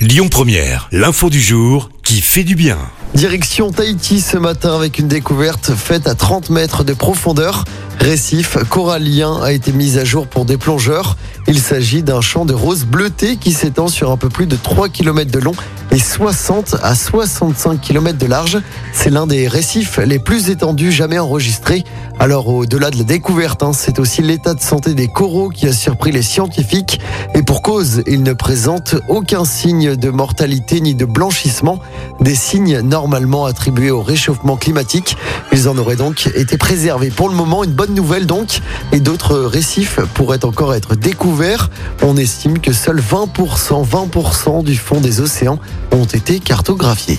Lyon Première, l'info du jour qui fait du bien. Direction Tahiti ce matin avec une découverte faite à 30 mètres de profondeur. Récif corallien a été mis à jour pour des plongeurs. Il s'agit d'un champ de roses bleutées qui s'étend sur un peu plus de 3 km de long et 60 à 65 km de large. C'est l'un des récifs les plus étendus jamais enregistrés. Alors au-delà de la découverte, hein, c'est aussi l'état de santé des coraux qui a surpris les scientifiques. Et pour cause, ils ne présentent aucun signe de mortalité ni de blanchissement, des signes normalement attribués au réchauffement climatique. Ils en auraient donc été préservés. Pour le moment, une bonne nouvelle donc, et d'autres récifs pourraient encore être découverts. On estime que seuls 20%, 20% du fond des océans ont été cartographiés.